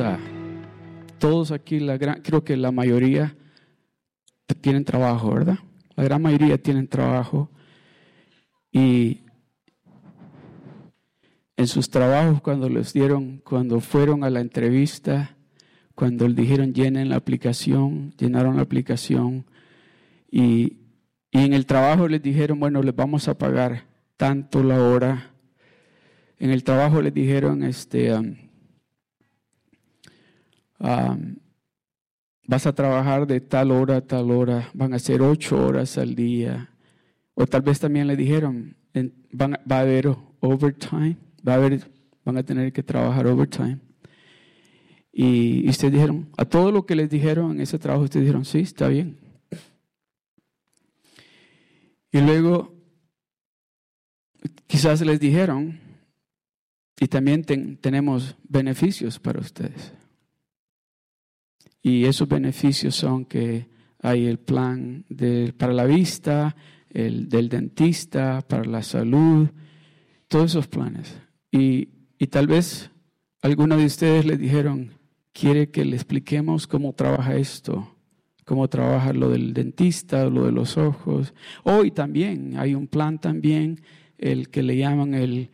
a, todos aquí, la gran, creo que la mayoría tienen trabajo, ¿verdad? La gran mayoría tienen trabajo y en sus trabajos cuando les dieron, cuando fueron a la entrevista, cuando les dijeron llenen la aplicación, llenaron la aplicación y, y en el trabajo les dijeron, bueno, les vamos a pagar tanto la hora. En el trabajo les dijeron, este, um, vas a trabajar de tal hora a tal hora, van a ser ocho horas al día. O tal vez también le dijeron, van, va a haber overtime, va a haber, van a tener que trabajar overtime. Y, y ustedes dijeron, a todo lo que les dijeron en ese trabajo, ustedes dijeron, sí, está bien. Y luego, quizás les dijeron, y también tenemos beneficios para ustedes. Y esos beneficios son que hay el plan de, para la vista, el del dentista, para la salud, todos esos planes. Y, y tal vez algunos de ustedes les dijeron, quiere que le expliquemos cómo trabaja esto, cómo trabaja lo del dentista, lo de los ojos. Hoy también hay un plan también, el que le llaman el,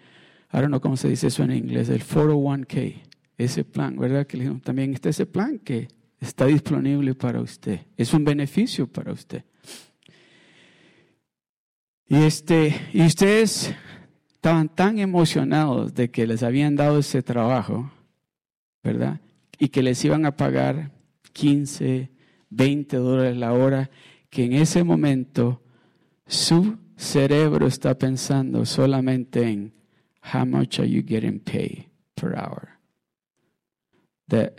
don't know cómo se dice eso en inglés, el 401k, ese plan, ¿verdad? Que también está ese plan que está disponible para usted. Es un beneficio para usted. Y, este, y ustedes estaban tan emocionados de que les habían dado ese trabajo, ¿verdad? y que les iban a pagar 15, 20 dólares la hora, que en ese momento su cerebro está pensando solamente en how much are you getting paid per hour. That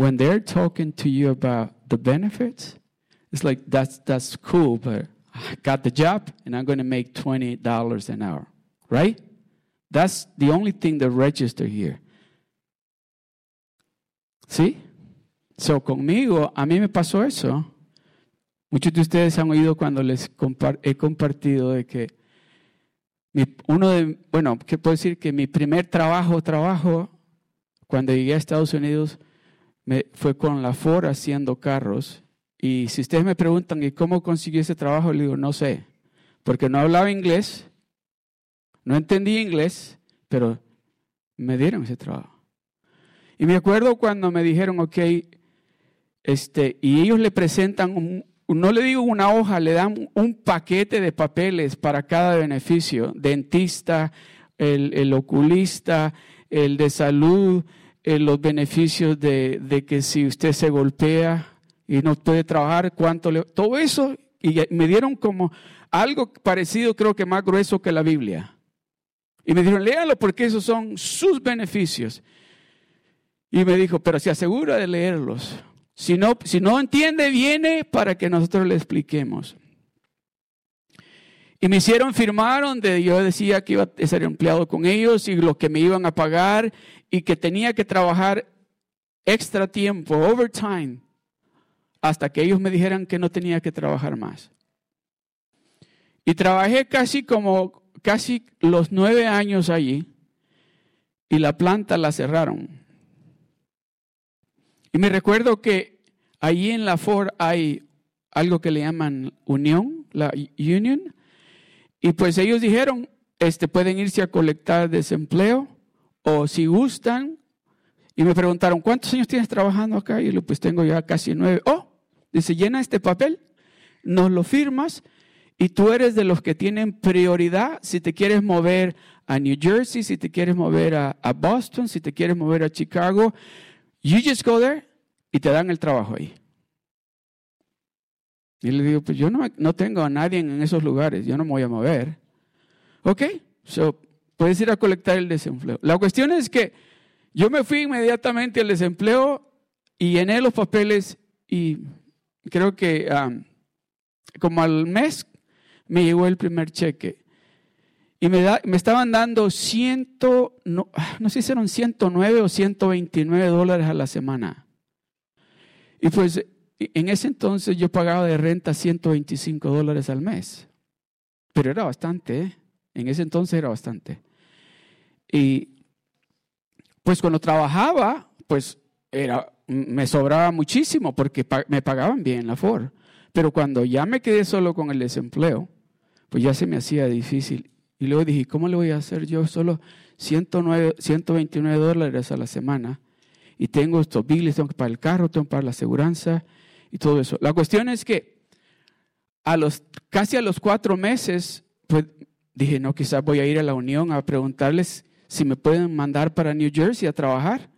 when they're talking to you about the benefits, it's like that's that's cool, but I got the job and I'm going to make twenty dollars an hour, right? That's the only thing that register here. ¿Sí? So, conmigo, a mí me pasó eso. Muchos de ustedes han oído cuando les he compartido de que uno de, bueno, ¿qué puedo decir? Que mi primer trabajo, trabajo, cuando llegué a Estados Unidos, me, fue con la Ford haciendo carros. Y si ustedes me preguntan, ¿y cómo conseguí ese trabajo? Le digo, no sé, porque no hablaba inglés, no entendía inglés, pero me dieron ese trabajo. Y me acuerdo cuando me dijeron, ok, este, y ellos le presentan, no le digo una hoja, le dan un paquete de papeles para cada beneficio, dentista, el, oculista, el de salud, eh, los beneficios de, de, que si usted se golpea y no puede trabajar, cuánto le... Todo eso, y me dieron como algo parecido, creo que más grueso que la Biblia. Y me dijeron, léalo porque esos son sus beneficios. Y me dijo, pero se asegura de leerlos. Si no, si no entiende, viene para que nosotros le expliquemos. Y me hicieron firmar donde yo decía que iba a ser empleado con ellos y lo que me iban a pagar y que tenía que trabajar extra tiempo, overtime, hasta que ellos me dijeran que no tenía que trabajar más. Y trabajé casi como, casi los nueve años allí y la planta la cerraron. Y me recuerdo que allí en la Ford hay algo que le llaman unión, la union, y pues ellos dijeron, este, pueden irse a colectar desempleo o si gustan. Y me preguntaron, ¿cuántos años tienes trabajando acá? Y yo, pues tengo ya casi nueve. Oh, dice, llena este papel, nos lo firmas y tú eres de los que tienen prioridad si te quieres mover a New Jersey, si te quieres mover a, a Boston, si te quieres mover a Chicago. You just go there y te dan el trabajo ahí. Y le digo, pues yo no, no tengo a nadie en esos lugares, yo no me voy a mover. Ok, so, puedes ir a colectar el desempleo. La cuestión es que yo me fui inmediatamente al desempleo y llené los papeles y creo que um, como al mes me llegó el primer cheque. Y me, me estaban dando ciento, no, no sé si eran 109 o 129 dólares a la semana. Y pues en ese entonces yo pagaba de renta 125 dólares al mes. Pero era bastante, ¿eh? En ese entonces era bastante. Y pues cuando trabajaba, pues era, me sobraba muchísimo porque me pagaban bien la Ford. Pero cuando ya me quedé solo con el desempleo, pues ya se me hacía difícil. Y luego dije, ¿cómo le voy a hacer yo solo 109, 129 dólares a la semana? Y tengo estos billes, tengo que pagar el carro, tengo que pagar la aseguranza y todo eso. La cuestión es que a los, casi a los cuatro meses, pues dije, no, quizás voy a ir a la Unión a preguntarles si me pueden mandar para New Jersey a trabajar.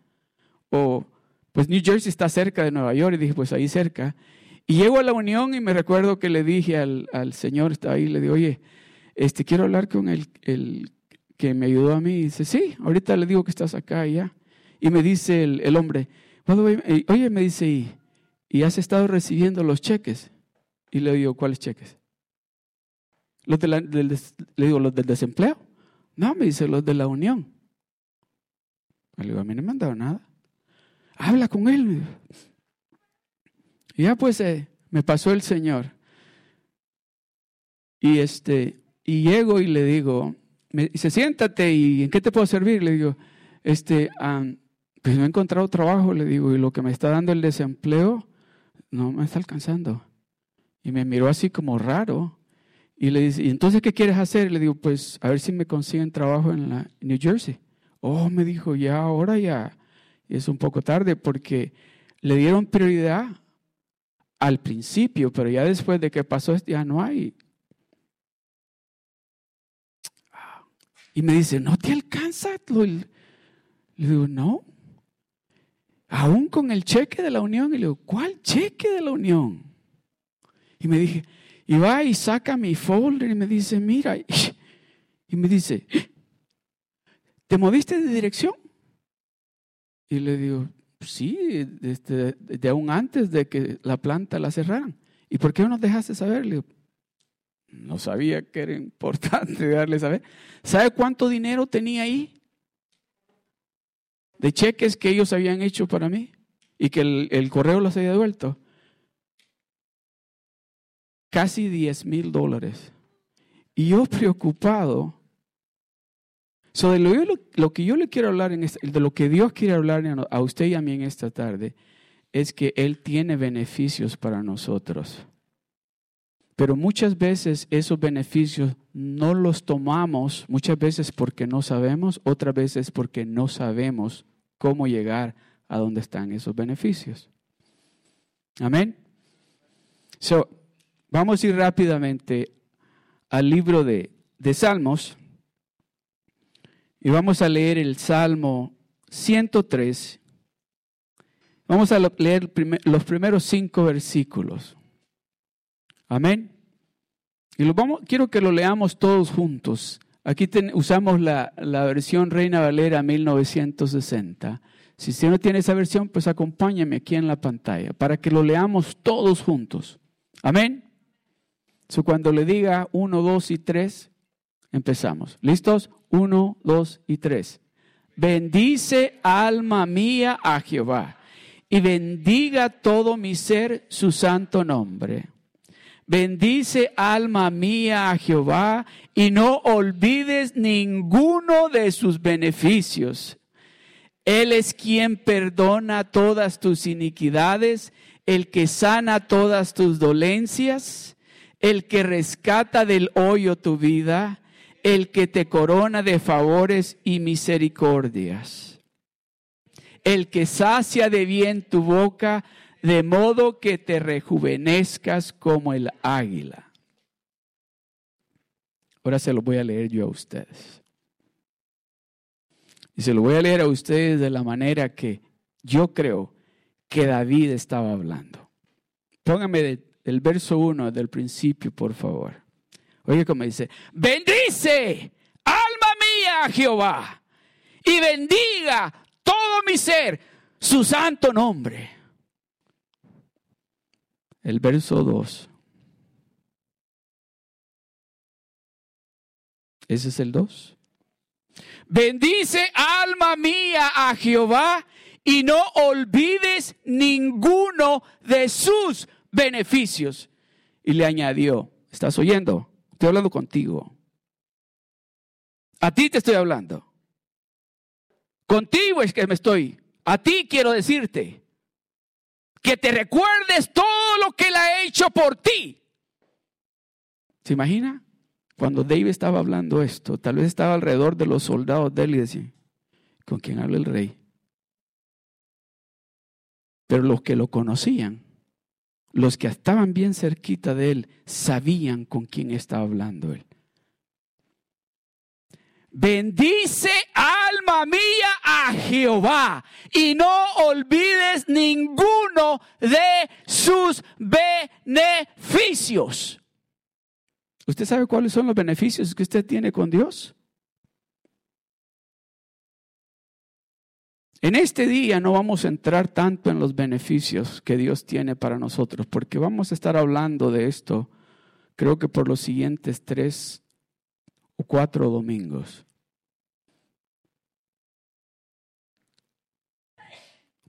O, pues New Jersey está cerca de Nueva York. Y dije, pues ahí cerca. Y llego a la Unión y me recuerdo que le dije al, al Señor, está ahí, le digo, oye, este, quiero hablar con el, el, que me ayudó a mí. Y dice, sí, ahorita le digo que estás acá y ya. Y me dice el, el hombre, oye, me dice, ¿y, ¿y has estado recibiendo los cheques? Y le digo, ¿cuáles cheques? Los de del, le digo, ¿los del desempleo? No, me dice, los de la unión. Le digo, a mí no me han dado nada. Habla con él. Y ya pues eh, me pasó el Señor. Y este, y llego y le digo, me dice, siéntate y ¿en qué te puedo servir? Le digo, este, pues no he encontrado trabajo, le digo, y lo que me está dando el desempleo no me está alcanzando. Y me miró así como raro. Y le dice, ¿y entonces qué quieres hacer? le digo, pues a ver si me consiguen trabajo en la New Jersey. Oh, me dijo, ya ahora ya es un poco tarde porque le dieron prioridad al principio, pero ya después de que pasó ya no hay. Y me dice, ¿no te alcanza? Le digo, no. Aún con el cheque de la unión. Y le digo, ¿cuál cheque de la unión? Y me dije, y va y saca mi folder y me dice, mira, y me dice, ¿te moviste de dirección? Y le digo, sí, desde, de aún antes de que la planta la cerraran. ¿Y por qué no nos dejaste saber? Le digo, no sabía que era importante darle saber. ¿Sabe cuánto dinero tenía ahí? De cheques que ellos habían hecho para mí y que el, el correo los había devuelto casi 10 mil dólares. Y yo preocupado. So de lo, que yo le quiero hablar, de lo que Dios quiere hablar a usted y a mí en esta tarde, es que Él tiene beneficios para nosotros. Pero muchas veces esos beneficios no los tomamos, muchas veces porque no sabemos, otras veces porque no sabemos cómo llegar a donde están esos beneficios. Amén. So, Vamos a ir rápidamente al libro de, Salmos y vamos a leer el Salmo 103. Vamos a leer los primeros cinco versículos. Amén. Y lo vamos, quiero que lo leamos todos juntos. Aquí usamos la, la, versión Reina Valera 1960. Si usted no tiene esa versión, pues acompáñame aquí en la pantalla para que lo leamos todos juntos. Amén cuando le diga uno, dos y tres, empezamos. ¿Listos? Uno, dos y tres. Bendice alma mía a Jehová y bendiga todo mi ser su santo nombre. Bendice alma mía a Jehová y no olvides ninguno de sus beneficios. Él es quien perdona todas tus iniquidades, el que sana todas tus dolencias el que rescata del hoyo tu vida, el que te corona de favores y misericordias, el que sacia de bien tu boca, de modo que te rejuvenezcas como el águila. Ahora se lo voy a leer yo a ustedes. Y se lo voy a leer a ustedes de la manera que yo creo que David estaba hablando. Póngame de el verso 1 del principio, por favor. Oye como dice, bendice alma mía a Jehová y bendiga todo mi ser su santo nombre. El verso 2. Ese es el 2. Bendice alma mía a Jehová y no olvides ninguno de sus beneficios. Y le añadió, ¿estás oyendo? Estoy hablando contigo. A ti te estoy hablando. Contigo es que me estoy A ti quiero decirte que te recuerdes todo lo que Él ha hecho por ti. ¿Se imagina? Cuando David estaba hablando esto, tal vez estaba alrededor de los soldados de él y decía, ¿con quién habla el rey? Pero los que lo conocían, los que estaban bien cerquita de él, sabían con quién estaba hablando él. Bendice alma mía a Jehová y no olvides ninguno de sus beneficios. ¿Usted sabe cuáles son los beneficios que usted tiene con Dios? En este día no vamos a entrar tanto en los beneficios que Dios tiene para nosotros, porque vamos a estar hablando de esto, creo que por los siguientes tres o cuatro domingos.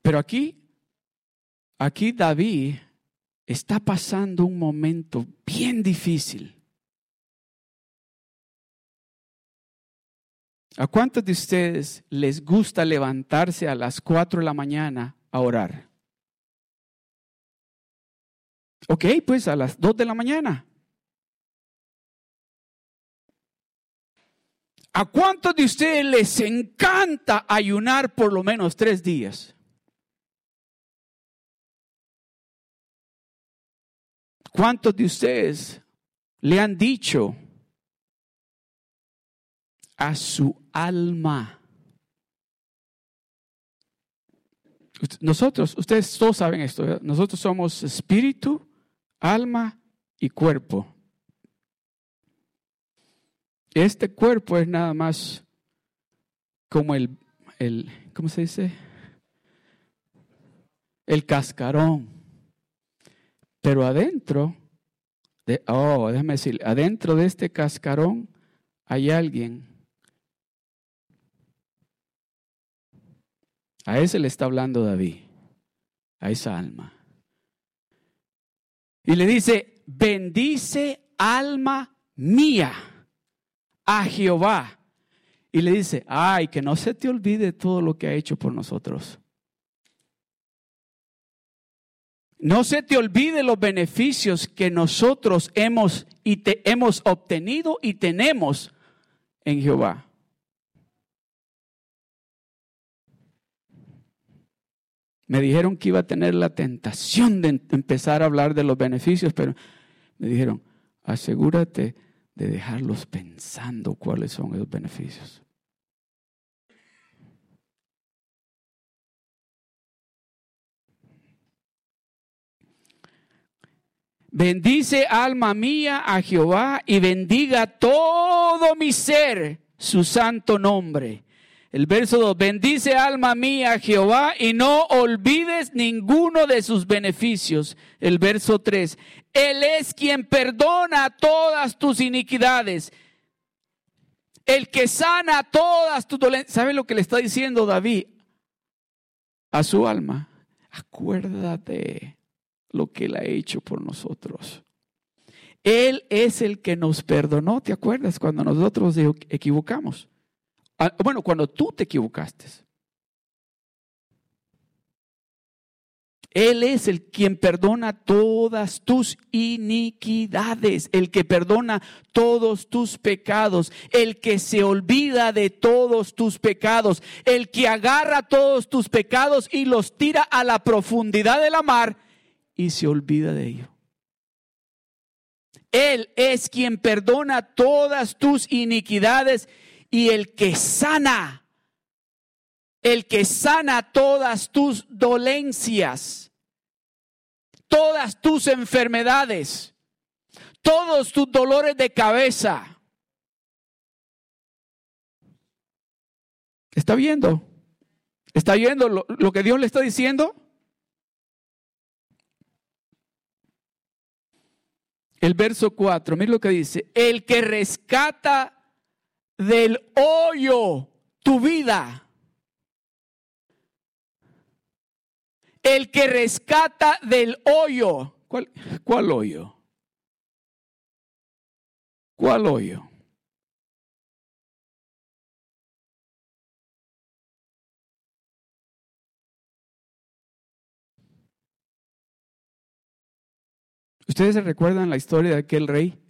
Pero aquí, aquí David está pasando un momento bien difícil. ¿A cuántos de ustedes les gusta levantarse a las 4 de la mañana a orar? Ok, pues a las 2 de la mañana. ¿A cuántos de ustedes les encanta ayunar por lo menos tres días? ¿Cuántos de ustedes le han dicho a su alma. Nosotros, ustedes todos saben esto, nosotros somos espíritu, alma y cuerpo. Este cuerpo es nada más como el, el ¿cómo se dice? El cascarón. Pero adentro, de, oh, déjame decir, adentro de este cascarón hay alguien A ese le está hablando David, a esa alma. Y le dice, bendice alma mía a Jehová. Y le dice, ay, que no se te olvide todo lo que ha hecho por nosotros. No se te olvide los beneficios que nosotros hemos, y te, hemos obtenido y tenemos en Jehová. Me dijeron que iba a tener la tentación de empezar a hablar de los beneficios, pero me dijeron, asegúrate de dejarlos pensando cuáles son esos beneficios. Bendice alma mía a Jehová y bendiga todo mi ser su santo nombre. El verso 2, bendice alma mía Jehová y no olvides ninguno de sus beneficios. El verso 3, Él es quien perdona todas tus iniquidades, el que sana todas tus dolencias. ¿Sabe lo que le está diciendo David a su alma? Acuérdate lo que Él ha hecho por nosotros. Él es el que nos perdonó, ¿te acuerdas? Cuando nosotros equivocamos. Ah, bueno, cuando tú te equivocaste. Él es el quien perdona todas tus iniquidades, el que perdona todos tus pecados, el que se olvida de todos tus pecados, el que agarra todos tus pecados y los tira a la profundidad de la mar y se olvida de ello. Él es quien perdona todas tus iniquidades y el que sana, el que sana todas tus dolencias, todas tus enfermedades, todos tus dolores de cabeza. ¿Está viendo? ¿Está viendo lo, que Dios le está diciendo? El verso 4, mira lo que dice, el que rescata del hoyo tu vida. El que rescata del hoyo. ¿Cuál, cuál hoyo? ¿Cuál hoyo? ¿Ustedes se recuerdan la historia de aquel rey?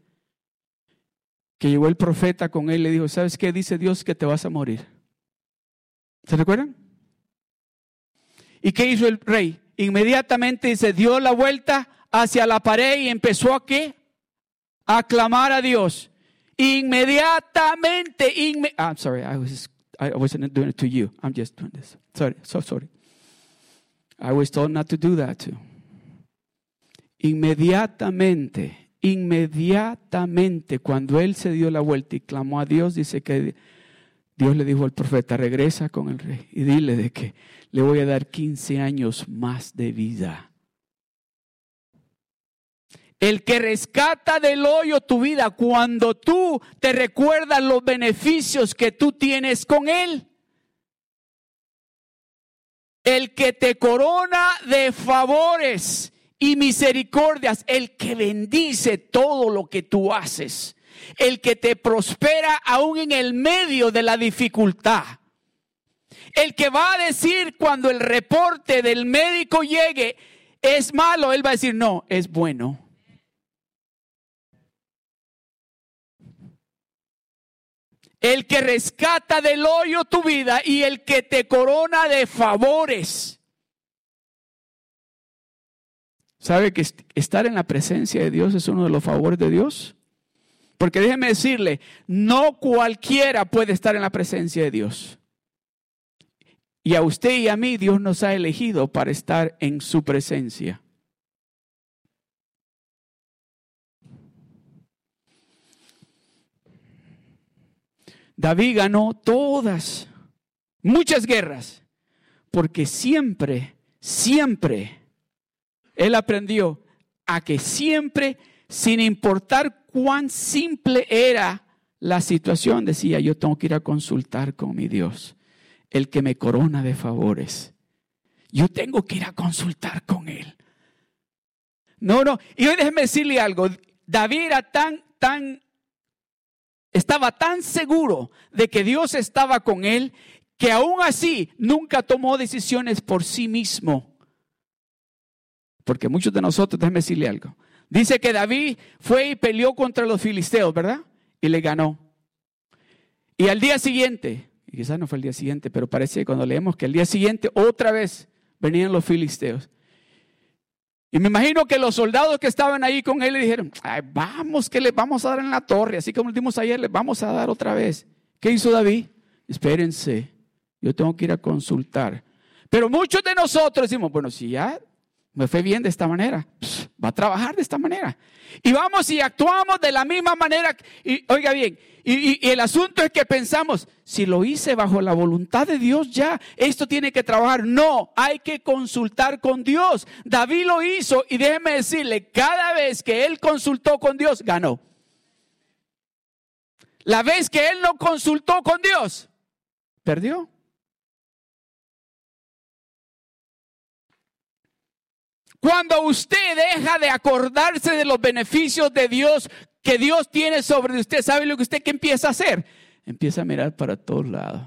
Que llegó el profeta con él y le dijo, ¿sabes qué? Dice Dios que te vas a morir. ¿Se recuerdan? ¿Y qué hizo el rey? Inmediatamente se dio la vuelta hacia la pared y empezó a qué? A a Dios. Inmediatamente, inme I'm sorry, I was I wasn't doing it to you. I'm just doing this. Sorry, so sorry. I was told not to do that too. Inmediatamente, inmediatamente, cuando él se dio la vuelta y clamó a Dios, dice que Dios le dijo al profeta, regresa con el rey y dile de que le voy a dar 15 años más de vida. El que rescata del hoyo tu vida cuando tú te recuerdas los beneficios que tú tienes con Él. El que te corona de favores y misericordias, el que bendice todo lo que tú haces, el que te prospera aún en el medio de la dificultad. El que va a decir cuando el reporte del médico llegue es malo, él va a decir, no, es bueno. el que rescata del hoyo tu vida y el que te corona de favores. ¿Sabe que estar en la presencia de Dios es uno de los favores de Dios? Porque déjeme decirle, no cualquiera puede estar en la presencia de Dios. Y a usted y a mí Dios nos ha elegido para estar en su presencia. David ganó todas, muchas guerras, porque siempre, siempre, él aprendió a que siempre, sin importar cuán simple era la situación, decía, yo tengo que ir a consultar con mi Dios, el que me corona de favores. Yo tengo que ir a consultar con él. No, no. Y hoy déjeme decirle algo. David era tan, tan estaba tan seguro de que Dios estaba con él que aún así nunca tomó decisiones por sí mismo. Porque muchos de nosotros, déjeme decirle algo. Dice que David fue y peleó contra los filisteos, ¿verdad? Y le ganó. Y al día siguiente, quizás no fue el día siguiente, pero parece que cuando leemos que al día siguiente otra vez venían los filisteos. Y me imagino que los soldados que estaban ahí con él le dijeron, vamos, que le vamos a dar en la torre, así como dimos ayer, le vamos a dar otra vez. ¿Qué hizo David? Espérense, yo tengo que ir a consultar. Pero muchos de nosotros decimos, bueno, si ya me fue bien de esta manera, va a trabajar de esta manera. Y vamos y actuamos de la misma manera. Y oiga bien, y, el asunto es que pensamos, si lo hice bajo la voluntad de Dios ya, esto tiene que trabajar. No, hay que consultar con Dios. David lo hizo y déjeme decirle, cada vez que él consultó con Dios, ganó. La vez que él no consultó con Dios, perdió. Cuando usted deja de acordarse de los beneficios de Dios que Dios tiene sobre usted, ¿sabe lo que usted empieza a hacer? Empieza a mirar para todos lados.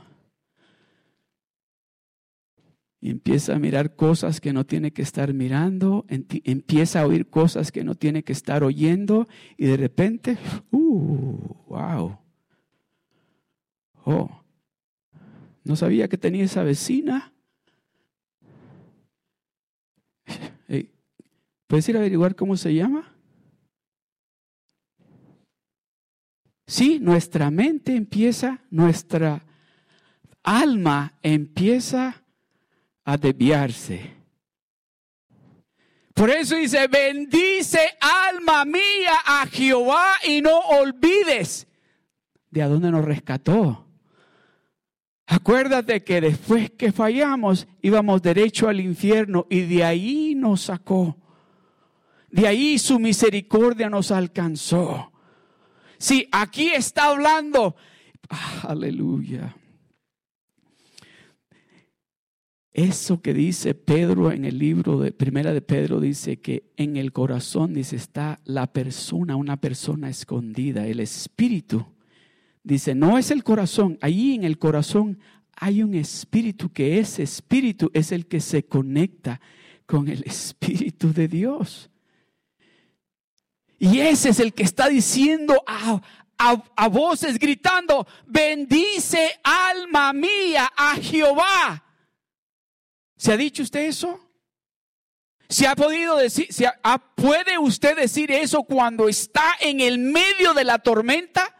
Empieza a mirar cosas que no tiene que estar mirando, empieza a oír cosas que no tiene que estar oyendo y de repente, uh, wow. Oh, no sabía que tenía esa vecina. ¿Puedes ir a averiguar cómo se llama? Sí, nuestra mente empieza, nuestra alma empieza a desviarse. Por eso dice, bendice alma mía a Jehová y no olvides de a dónde nos rescató. Acuérdate que después que fallamos íbamos derecho al infierno y de ahí nos sacó. De ahí su misericordia nos alcanzó. Si aquí está hablando, aleluya. Eso que dice Pedro en el libro de Primera de Pedro dice que en el corazón dice está la persona, una persona escondida, el espíritu. Dice, no es el corazón, ahí en el corazón hay un espíritu que ese espíritu es el que se conecta con el espíritu de Dios. Y ese es el que está diciendo a, a, voces, gritando, bendice alma mía a Jehová. ¿Se ha dicho usted eso? ¿Se ha podido decir, se puede usted decir eso cuando está en el medio de la tormenta?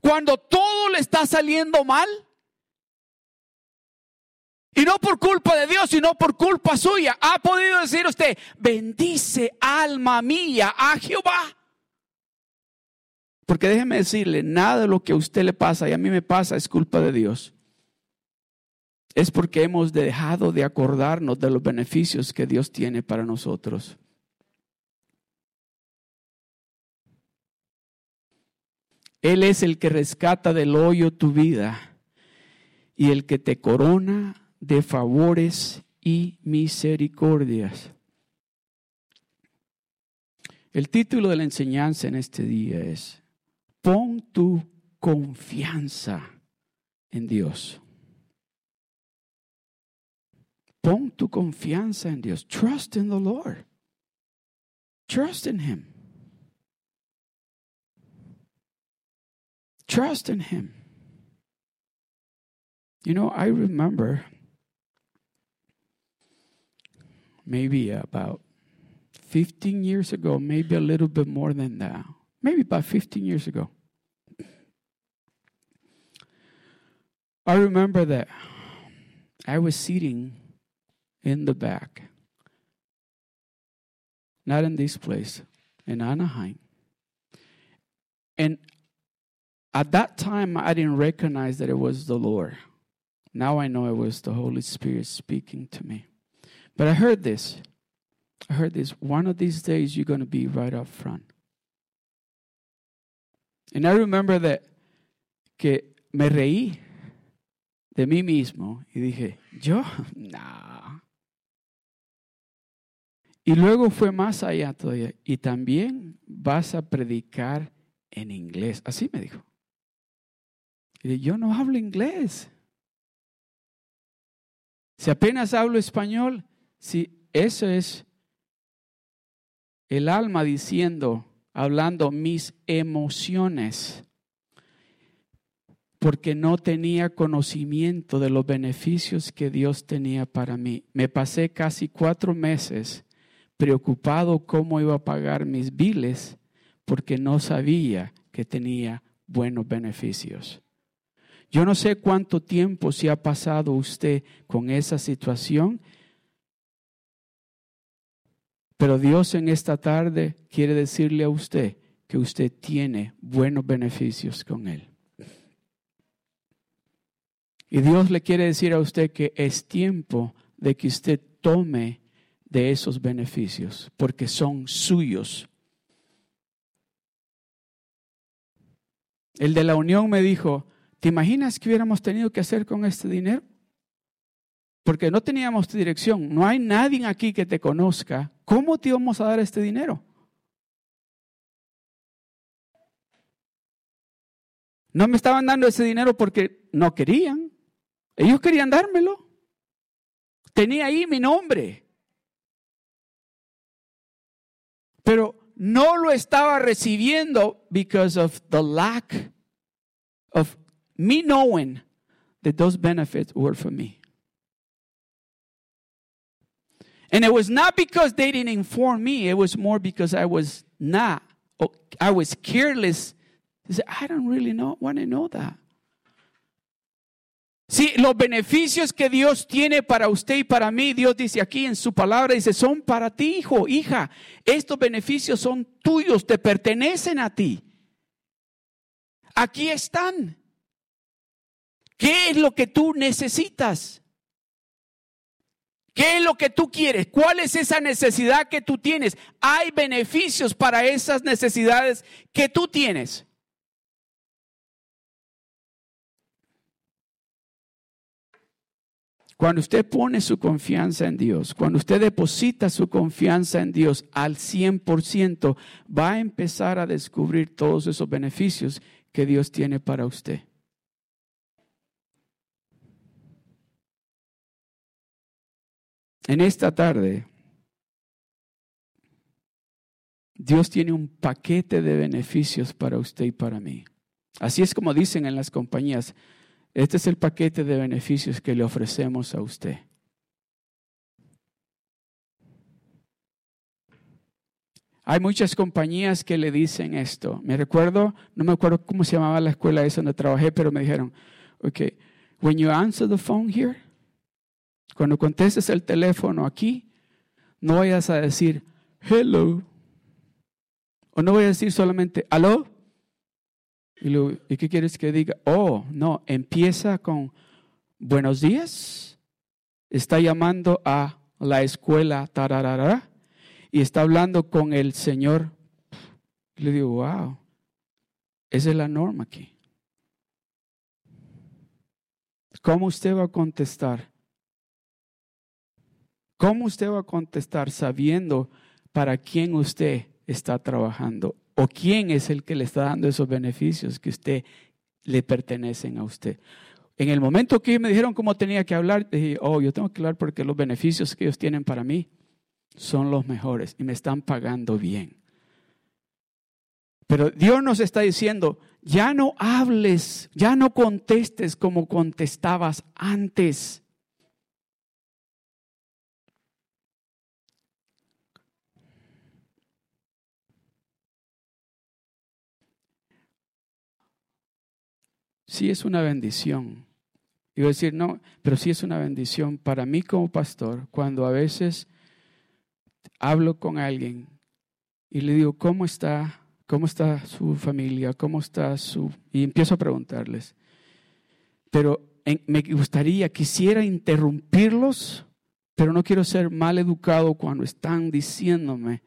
Cuando todo le está saliendo mal. Y no por culpa de Dios, sino por culpa suya. Ha podido decir usted, bendice alma mía a Jehová. Porque déjeme decirle, nada de lo que a usted le pasa y a mí me pasa es culpa de Dios. Es porque hemos dejado de acordarnos de los beneficios que Dios tiene para nosotros. Él es el que rescata del hoyo tu vida y el que te corona de favores y misericordias. El título de la enseñanza en este día es, pon tu confianza en Dios. Pon tu confianza en Dios. Trust in the Lord. Trust in Him. Trust in Him. You know, I remember maybe about 15 years ago, maybe a little bit more than that, maybe about 15 years ago. I remember that I was sitting in the back, not in this place, in Anaheim. And at that time, I didn't recognize that it was the Lord. Now I know it was the Holy Spirit speaking to me. But I heard this. I heard this. One of these days, you're going to be right up front. And I remember that que me reí de mí mismo y dije, yo, no. Y luego fue más allá todavía. Y también vas a predicar en inglés. Así me dijo. Y dije, yo no hablo inglés. Si apenas hablo español, si eso es el alma diciendo, hablando mis emociones, porque no tenía conocimiento de los beneficios que Dios tenía para mí. Me pasé casi cuatro meses preocupado cómo iba a pagar mis biles porque no sabía que tenía buenos beneficios. Yo no sé cuánto tiempo se ha pasado usted con esa situación pero Dios en esta tarde quiere decirle a usted que usted tiene buenos beneficios con Él. Y Dios le quiere decir a usted que es tiempo de que usted tome de esos beneficios, porque son suyos. El de la unión me dijo, ¿te imaginas qué hubiéramos tenido que hacer con este dinero? Porque no teníamos dirección, no hay nadie aquí que te conozca, ¿cómo te íbamos a dar este dinero? No me estaban dando ese dinero porque no querían, ellos querían dármelo. Tenía ahí mi nombre. Pero no lo estaba recibiendo because of the lack of me knowing that those benefits were for me. And it was not because they didn't inform me, it was more because I was not, I was careless. I don't really know, want to know that. Sí, los beneficios que Dios tiene para usted y para mí, Dios dice aquí en su palabra, dice, son para ti, hijo, hija. Estos beneficios son tuyos, te pertenecen a ti. Aquí están. ¿Qué es lo que tú necesitas? ¿Qué es lo que tú quieres? ¿Cuál es esa necesidad que tú tienes? Hay beneficios para esas necesidades que tú tienes. Cuando usted pone su confianza en Dios, cuando usted deposita su confianza en Dios al 100%, va a empezar a descubrir todos esos beneficios que Dios tiene para usted. En esta tarde, Dios tiene un paquete de beneficios para usted y para mí. Así es como dicen en las compañías, este es el paquete de beneficios que le ofrecemos a usted. Hay muchas compañías que le dicen esto. Me recuerdo, no me acuerdo cómo se llamaba la escuela donde trabajé, pero me dijeron, ok, when you answer the phone here, cuando contestes el teléfono aquí, no vayas a decir hello. O no voy a decir solamente aló. ¿Y, ¿Y qué quieres que diga? Oh, no, empieza con buenos días. Está llamando a la escuela tararara y está hablando con el Señor. Le digo, wow, esa es la norma aquí. ¿Cómo usted va a contestar? ¿Cómo usted va a contestar sabiendo para quién usted está trabajando? ¿O quién es el que le está dando esos beneficios que usted le pertenecen a usted? En el momento que me dijeron cómo tenía que hablar, dije, oh, yo tengo que hablar porque los beneficios que ellos tienen para mí son los mejores y me están pagando bien. Pero Dios nos está diciendo, ya no hables, ya no contestes como contestabas antes. Sí es una bendición. Y voy a decir, no, pero sí es una bendición para mí como pastor cuando a veces hablo con alguien y le digo, ¿cómo está? ¿Cómo está su familia? ¿Cómo está su...? Y empiezo a preguntarles. Pero me gustaría, quisiera interrumpirlos, pero no quiero ser mal educado cuando están diciéndome.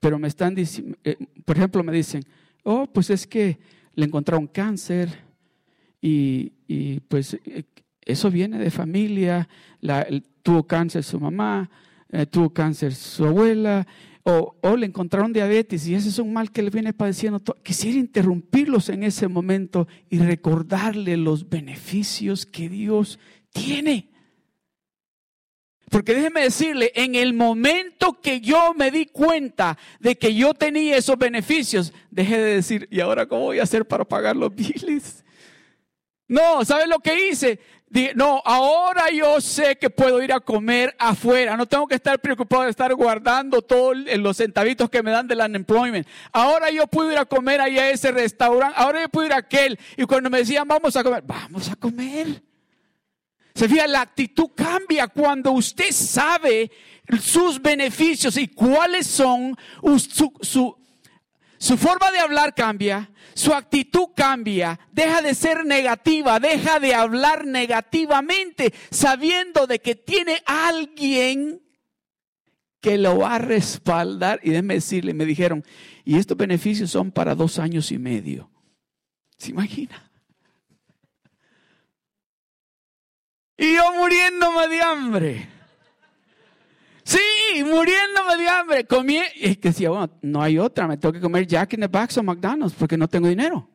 Pero me están diciendo, eh, por ejemplo, me dicen, oh, pues es que le encontraron cáncer y, pues eh, eso viene de familia, tuvo cáncer su mamá, eh, tuvo cáncer su abuela, o, o, le encontraron diabetes y ese es un mal que le viene padeciendo. Quisiera interrumpirlos en ese momento y recordarle los beneficios que Dios tiene. Porque déjeme decirle, en el momento que yo me di cuenta de que yo tenía esos beneficios, dejé de decir, ¿y ahora cómo voy a hacer para pagar los biles? No, ¿sabes lo que hice? no, ahora yo sé que puedo ir a comer afuera. No tengo que estar preocupado de estar guardando todos los centavitos que me dan del unemployment. Ahora yo puedo ir a comer ahí a ese restaurante. Ahora yo puedo ir a aquel. Y cuando me decían, vamos a comer, vamos a comer. Se fija, la actitud cambia cuando usted sabe sus beneficios y cuáles son su, su, su forma de hablar cambia, su actitud cambia, deja de ser negativa, deja de hablar negativamente, sabiendo de que tiene alguien que lo va a respaldar. Y déjeme decirle, me dijeron, y estos beneficios son para dos años y medio. ¿Se imagina? Y yo muriéndome de hambre. Sí, muriéndome de hambre. Comí y que decía, bueno, no hay otra, me tengo que comer Jack in the Box o McDonald's porque no tengo dinero.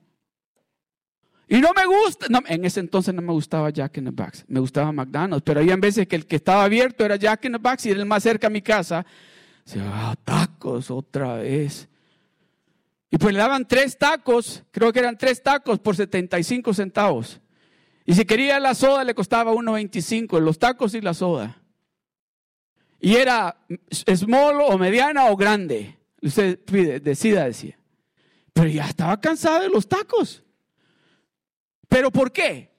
Y no me gusta, no, en ese entonces no me gustaba Jack in the Box, me gustaba McDonald's, pero había veces que el que estaba abierto era Jack in the Box y era el más cerca a mi casa. Decía, ah, tacos otra vez. Y pues le daban tres tacos, creo que eran tres tacos por 75 centavos. Y si quería la soda le costaba 1.25, los tacos y la soda. Y era small o mediana o grande. Usted pide, decida, decía. Pero ya estaba cansado de los tacos. ¿Pero por qué?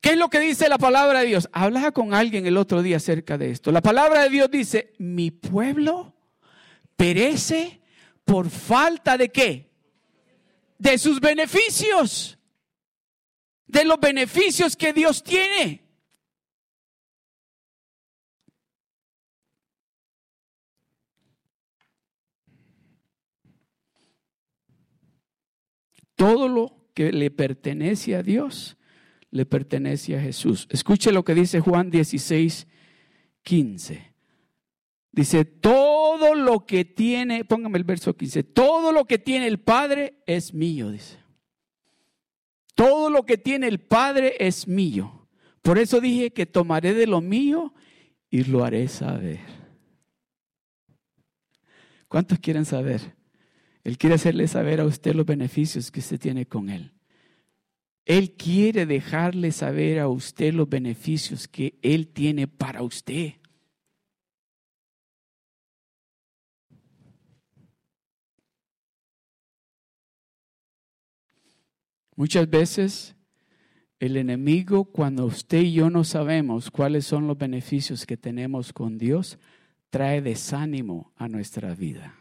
¿Qué es lo que dice la palabra de Dios? Hablaba con alguien el otro día acerca de esto. La palabra de Dios dice, mi pueblo perece por falta de qué? De sus beneficios. De los beneficios que Dios tiene. Todo lo que le pertenece a Dios, le pertenece a Jesús. Escuche lo que dice Juan 16, 15. Dice, todo lo que tiene, póngame el verso 15, todo lo que tiene el Padre es mío, dice. Todo lo que tiene el Padre es mío. Por eso dije que tomaré de lo mío y lo haré saber. ¿Cuántos quieren saber? Él quiere hacerle saber a usted los beneficios que usted tiene con Él. Él quiere dejarle saber a usted los beneficios que Él tiene para usted. Muchas veces el enemigo, cuando usted y yo no sabemos cuáles son los beneficios que tenemos con Dios, trae desánimo a nuestra vida.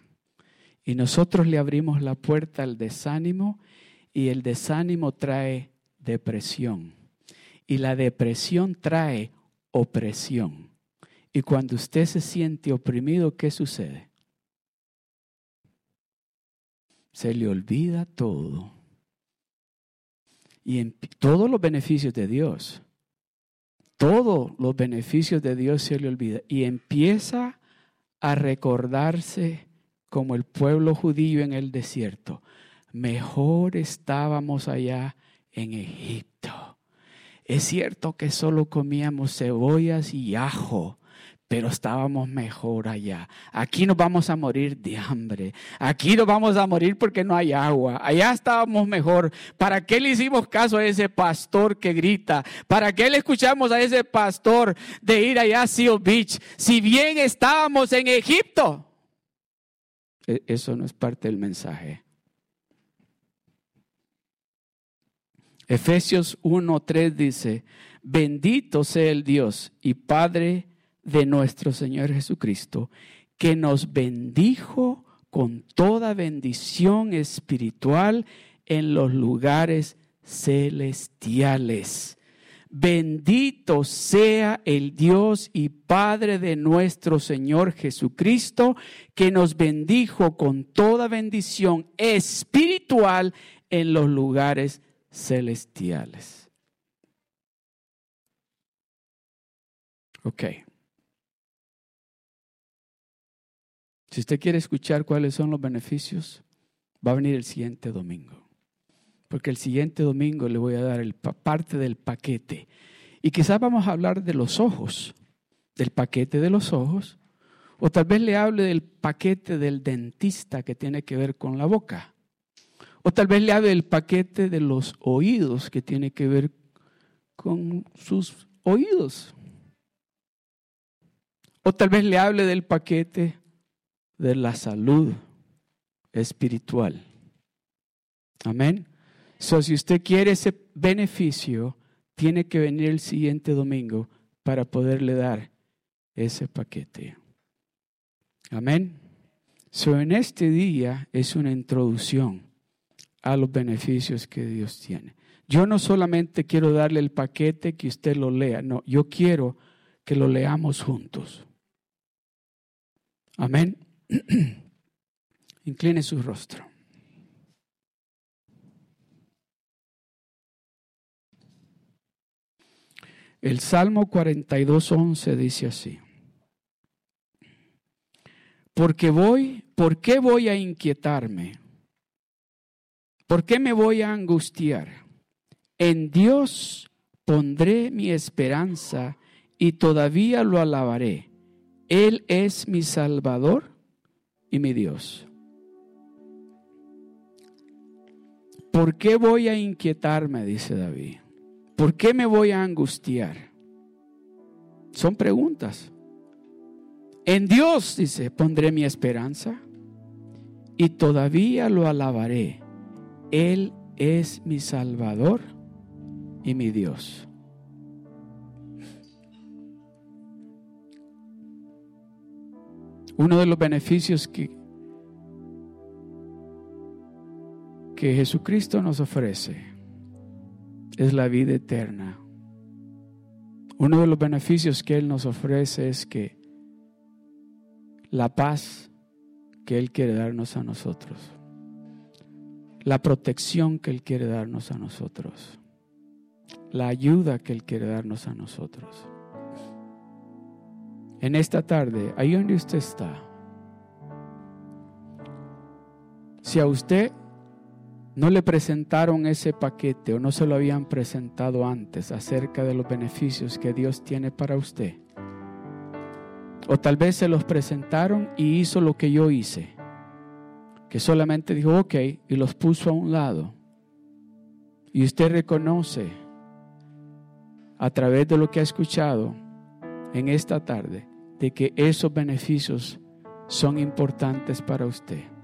Y nosotros le abrimos la puerta al desánimo y el desánimo trae depresión. Y la depresión trae opresión. Y cuando usted se siente oprimido, ¿qué sucede? Se le olvida todo y en todos los beneficios de Dios. Todos los beneficios de Dios se le olvida y empieza a recordarse como el pueblo judío en el desierto. Mejor estábamos allá en Egipto. Es cierto que solo comíamos cebollas y ajo, pero estábamos mejor allá. Aquí nos vamos a morir de hambre. Aquí nos vamos a morir porque no hay agua. Allá estábamos mejor. ¿Para qué le hicimos caso a ese pastor que grita? ¿Para qué le escuchamos a ese pastor de ir allá a Seal Beach? Si bien estábamos en Egipto. E, eso no es parte del mensaje. Efesios 1:3 dice, bendito sea el Dios y Padre de nuestro Señor Jesucristo, que nos bendijo con toda bendición espiritual en los lugares celestiales. Bendito sea el Dios y Padre de nuestro Señor Jesucristo, que nos bendijo con toda bendición espiritual en los lugares celestiales. Ok. Si usted quiere escuchar cuáles son los beneficios, va a venir el siguiente domingo. Porque el siguiente domingo le voy a dar el, parte del paquete. Y quizás vamos a hablar de los ojos, del paquete de los ojos. O tal vez le hable del paquete del dentista que tiene que ver con la boca. O tal vez le hable del paquete de los oídos que tiene que ver con sus oídos. O tal vez le hable del paquete de la salud espiritual. Amén. So, si usted quiere ese beneficio, tiene que venir el siguiente domingo para poderle dar ese paquete. Amén. So, en este día es una introducción a los beneficios que Dios tiene. Yo no solamente quiero darle el paquete que usted lo lea, no, yo quiero que lo leamos juntos. Amén. Incline su rostro. El Salmo 42.11 dice así. Porque voy, ¿por qué voy a inquietarme? ¿Por qué me voy a angustiar? En Dios pondré mi esperanza y todavía lo alabaré. Él es mi Salvador y mi Dios. ¿Por qué voy a inquietarme? Dice David. ¿Por qué me voy a angustiar? Son preguntas. En Dios, dice, pondré mi esperanza y todavía lo alabaré. Él es mi Salvador y mi Dios. Uno de los beneficios que, que Jesucristo nos ofrece es la vida eterna. Uno de los beneficios que Él nos ofrece es que la paz que Él quiere darnos a nosotros, la protección que Él quiere darnos a nosotros, la ayuda que Él quiere darnos a nosotros en esta tarde, ahí donde usted está, si a usted no le presentaron ese paquete o no se lo habían presentado antes acerca de los beneficios que Dios tiene para usted, o tal vez se los presentaron y hizo lo que yo hice, que solamente dijo, ok, y los puso a un lado. Y usted reconoce a través de lo que ha escuchado en esta tarde de que esos beneficios son importantes para usted.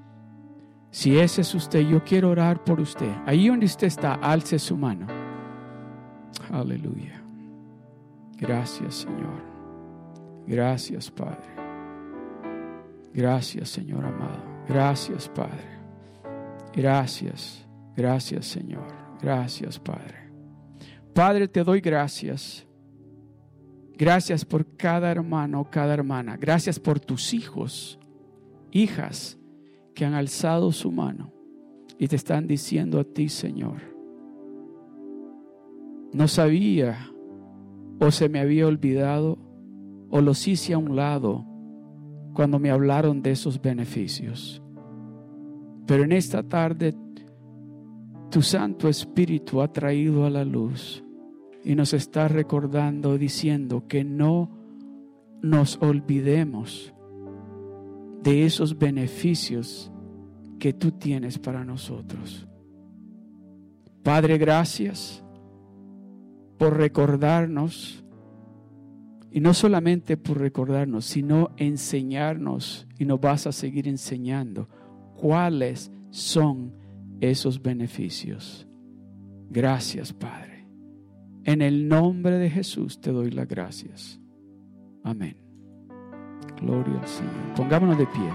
Si ese es usted, yo quiero orar por usted. Ahí donde usted está, alce su mano. Aleluya. Gracias, Señor. Gracias, Padre. Gracias, Señor amado. Gracias, Padre. Gracias. Gracias, Señor. Gracias, Padre. Padre, te doy gracias. Gracias por cada hermano, cada hermana. Gracias por tus hijos, hijas que han alzado su mano y te están diciendo a ti, Señor, no sabía o se me había olvidado o los hice a un lado cuando me hablaron de esos beneficios. Pero en esta tarde tu Santo Espíritu ha traído a la luz y nos está recordando diciendo que no nos olvidemos de esos beneficios que tú tienes para nosotros. Padre, gracias por recordarnos, y no solamente por recordarnos, sino enseñarnos, y nos vas a seguir enseñando cuáles son esos beneficios. Gracias, Padre. En el nombre de Jesús te doy las gracias. Amén. Gloria al Señor. Pongámonos de pie.